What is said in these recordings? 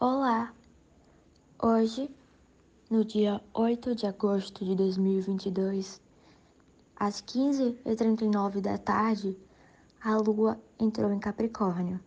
Olá! Hoje, no dia 8 de agosto de 2022, às 15h39 da tarde, a lua entrou em Capricórnio.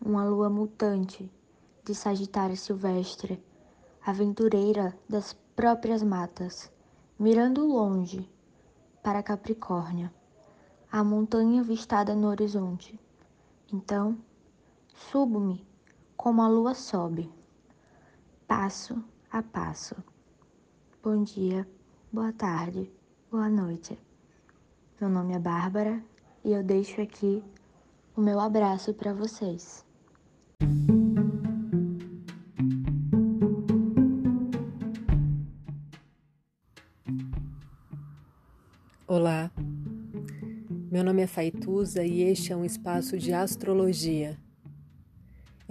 Uma lua mutante de Sagitário Silvestre, aventureira das próprias matas, mirando longe para Capricórnio, a montanha vistada no horizonte. Então, subo-me como a lua sobe, passo a passo. Bom dia, boa tarde, boa noite. Meu nome é Bárbara e eu deixo aqui o meu abraço para vocês. Olá, meu nome é Faituza e este é um espaço de astrologia.